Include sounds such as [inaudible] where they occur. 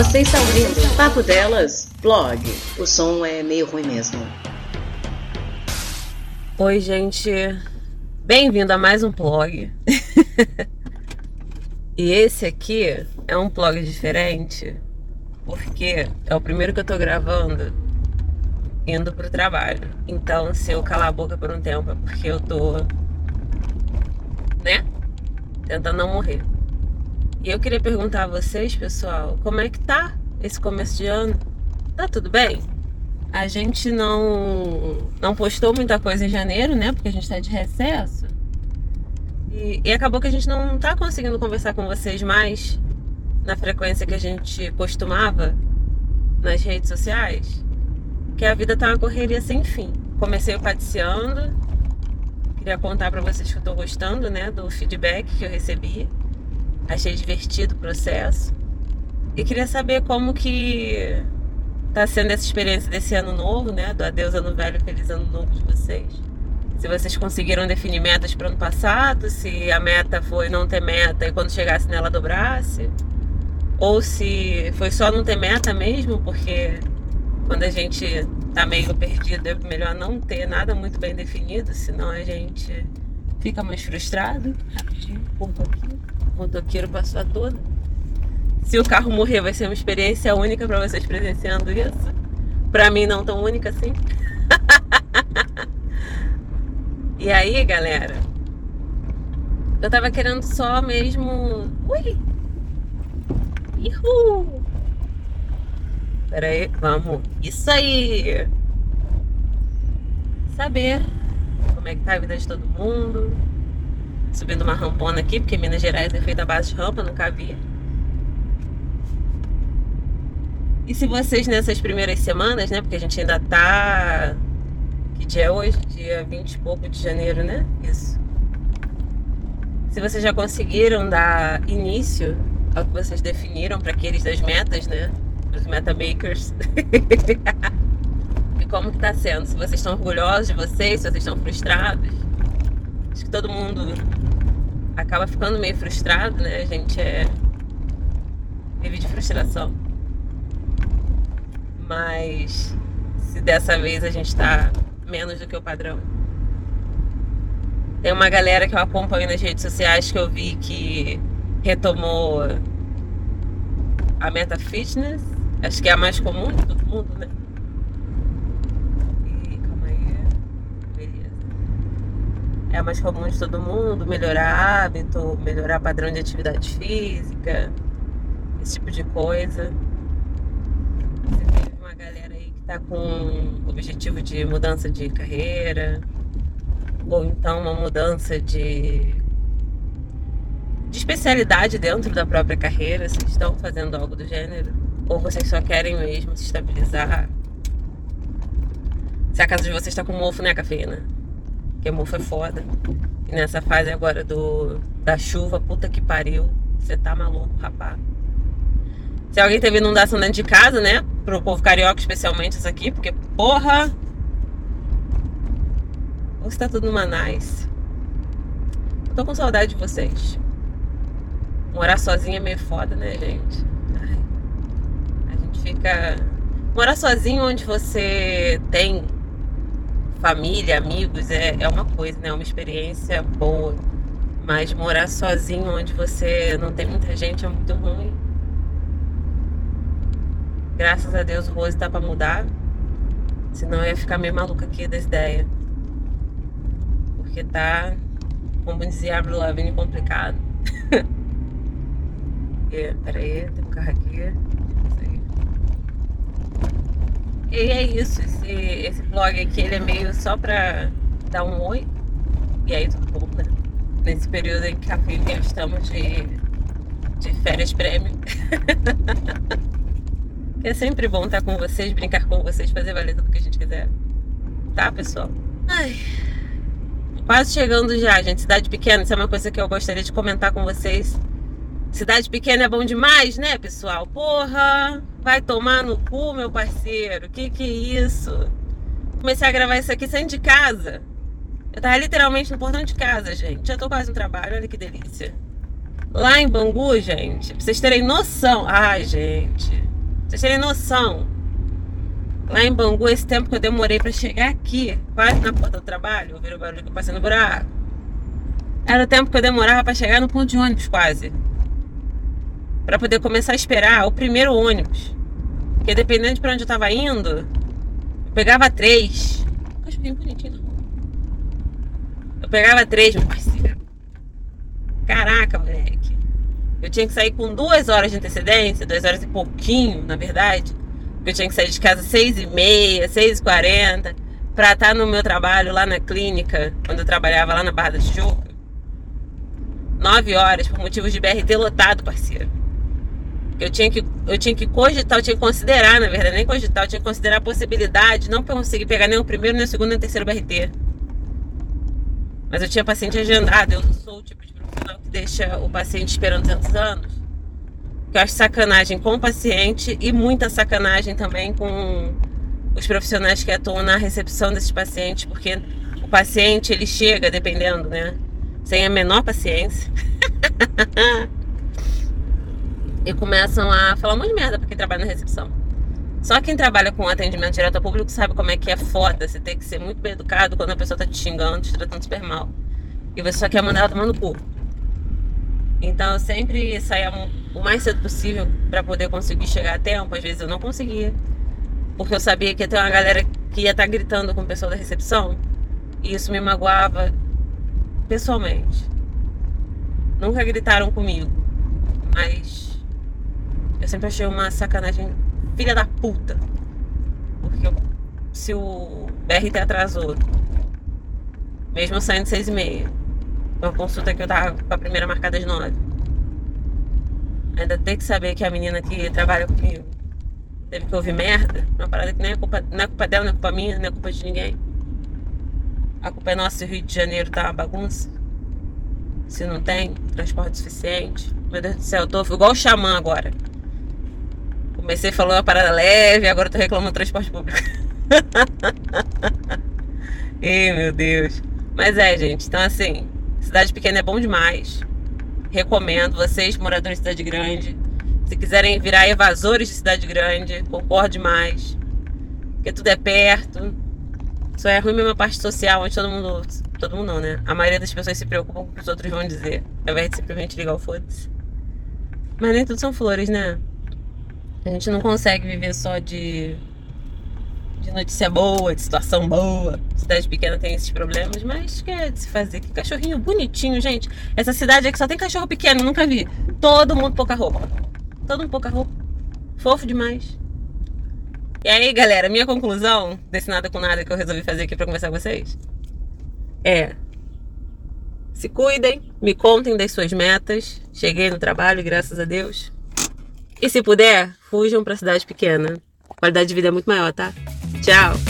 Você está ouvindo Papo Delas, blog. O som é meio ruim mesmo. Oi, gente. Bem-vindo a mais um blog. [laughs] e esse aqui é um blog diferente, porque é o primeiro que eu tô gravando indo pro trabalho. Então, se eu calar a boca por um tempo é porque eu tô, né, tentando não morrer. E eu queria perguntar a vocês, pessoal, como é que tá esse começo de ano? Tá tudo bem? A gente não não postou muita coisa em janeiro, né? Porque a gente tá de recesso. E, e acabou que a gente não tá conseguindo conversar com vocês mais na frequência que a gente costumava nas redes sociais. Que a vida tá uma correria sem fim. Comecei o paticiando. Queria contar para vocês que eu tô gostando, né, do feedback que eu recebi Achei divertido o processo. E queria saber como que tá sendo essa experiência desse ano novo, né? Do adeus ano velho, feliz ano novo de vocês. Se vocês conseguiram definir metas para o ano passado, se a meta foi não ter meta e quando chegasse nela dobrasse. Ou se foi só não ter meta mesmo, porque quando a gente tá meio perdido é melhor não ter nada muito bem definido, senão a gente fica mais frustrado. Rapidinho, ponto aqui motoqueiro passou a toda. Se o carro morrer, vai ser uma experiência única para vocês presenciando isso. Para mim, não tão única assim. [laughs] e aí, galera, eu tava querendo só mesmo. Ui! Uhul! Pera aí, vamos. Isso aí! Saber como é que tá a vida de todo mundo subindo uma rampona aqui, porque Minas Gerais é feita a base de rampa, nunca vi. E se vocês nessas primeiras semanas, né? Porque a gente ainda tá. Que dia é hoje? Dia 20 e pouco de janeiro, né? Isso. Se vocês já conseguiram dar início ao que vocês definiram para aqueles das metas, né? Os metamakers. [laughs] e como que tá sendo? Se vocês estão orgulhosos de vocês, se vocês estão frustrados. Acho que todo mundo acaba ficando meio frustrado, né? A gente é. vive de frustração. Mas se dessa vez a gente tá menos do que o padrão. Tem uma galera que eu acompanho nas redes sociais que eu vi que retomou a meta fitness. Acho que é a mais comum de todo mundo, né? É mais comum de todo mundo, melhorar hábito, melhorar padrão de atividade física, esse tipo de coisa. Você teve uma galera aí que tá com objetivo de mudança de carreira, ou então uma mudança de, de especialidade dentro da própria carreira, se estão fazendo algo do gênero, ou vocês só querem mesmo se estabilizar. Se a casa de vocês está com mofo, né, cafeína? Que mofo é foda. E nessa fase agora do, da chuva, puta que pariu. Você tá maluco, rapaz. Se alguém teve inundação dentro de casa, né? Pro povo carioca, especialmente isso aqui, porque porra. Ou está tudo numa nice. tô com saudade de vocês. Morar sozinha é meio foda, né, gente? Ai, a gente fica. Morar sozinho onde você tem família, amigos, é, é uma coisa, né? É uma experiência boa. Mas morar sozinho, onde você não tem muita gente, é muito ruim. Graças a Deus, Rose tá pra mudar. Senão eu ia ficar meio maluca aqui das ideias. Porque tá, como dizia Avril Lavigne, complicado. e, [laughs] peraí, tem um carro aqui. E é isso, esse, esse blog aqui ele é meio só pra dar um oi. E aí tudo bom, né? Nesse período em que a filha estamos de, de férias prêmio. [laughs] é sempre bom estar com vocês, brincar com vocês, fazer valer tudo que a gente quiser. Tá, pessoal? Ai. Quase chegando já, gente. Cidade pequena, isso é uma coisa que eu gostaria de comentar com vocês. Cidade pequena é bom demais, né, pessoal? Porra! Vai tomar no cu, meu parceiro. Que que é isso? Comecei a gravar isso aqui saindo de casa. Eu tava literalmente no portão de casa, gente. Já tô quase no trabalho, olha que delícia. Lá em Bangu, gente, pra vocês terem noção. Ai, gente. Vocês terem noção. Lá em Bangu, esse tempo que eu demorei para chegar aqui, quase na porta do trabalho, ouviram o barulho que eu passei no buraco. Era o tempo que eu demorava para chegar no ponto de ônibus, quase. Para poder começar a esperar o primeiro ônibus. Porque dependendo de pra onde eu tava indo, eu pegava três. Cachorrinho bonitinho, não. Eu pegava três, meu [laughs] parceiro. Caraca, moleque. Eu tinha que sair com duas horas de antecedência, duas horas e pouquinho, na verdade. Porque eu tinha que sair de casa seis e meia, seis e quarenta, pra estar no meu trabalho lá na clínica, quando eu trabalhava lá na Barra da Tijuca. Nove horas, por motivos de BRT lotado, parceiro. Eu tinha que, eu tinha que cogitar, eu tinha que considerar, na verdade, nem cogitar, eu tinha que considerar a possibilidade, não conseguir pegar nem o primeiro, nem o segundo, nem o terceiro BRT. Mas eu tinha paciente agendado, eu não sou o tipo de profissional que deixa o paciente esperando tantos anos. Que eu acho sacanagem com o paciente e muita sacanagem também com os profissionais que atuam na recepção desses pacientes, porque o paciente ele chega, dependendo, né? Sem a menor paciência. [laughs] e começam a falar um monte de merda pra quem trabalha na recepção. Só quem trabalha com atendimento direto ao público sabe como é que é foda. Você tem que ser muito bem educado quando a pessoa tá te xingando, te tratando super mal. E você só quer mandar ela tomar no cu. Então eu sempre saía o mais cedo possível para poder conseguir chegar a tempo. Às vezes eu não conseguia. Porque eu sabia que ia ter uma galera que ia estar tá gritando com o pessoal da recepção. E isso me magoava pessoalmente. Nunca gritaram comigo. Mas eu sempre achei uma sacanagem filha da puta. Porque eu, se o BRT atrasou, mesmo saindo seis e meia, uma consulta que eu tava com a primeira marcada às nove. Ainda tem que saber que a menina que trabalha comigo teve que ouvir merda. Uma parada que nem é culpa, não é culpa dela, não é culpa minha, não é culpa de ninguém. A culpa é nossa se o Rio de Janeiro tá uma bagunça. Se não tem transporte suficiente. Meu Deus do céu, eu tô igual o xamã agora. Comecei falando uma parada leve, agora tô reclamando do transporte público. [laughs] Ei, meu Deus. Mas é, gente, então assim, cidade pequena é bom demais. Recomendo vocês, moradores de cidade grande. Se quiserem virar evasores de cidade grande, concordo demais. Porque tudo é perto. Só é ruim mesmo a parte social, onde todo mundo. Todo mundo não, né? A maioria das pessoas se preocupam com o que os outros vão dizer. Ao invés de simplesmente ligar o foda-se. Mas nem tudo são flores, né? A gente não consegue viver só de, de notícia boa, de situação boa. Cidade pequena tem esses problemas, mas que é de se fazer. Que cachorrinho bonitinho, gente. Essa cidade aqui só tem cachorro pequeno, nunca vi. Todo mundo pouca roupa. Todo mundo pouca roupa. Fofo demais. E aí, galera, minha conclusão desse nada com nada que eu resolvi fazer aqui pra conversar com vocês é: se cuidem, me contem das suas metas. Cheguei no trabalho, graças a Deus. E se puder, fujam para cidade pequena. A qualidade de vida é muito maior, tá? Tchau!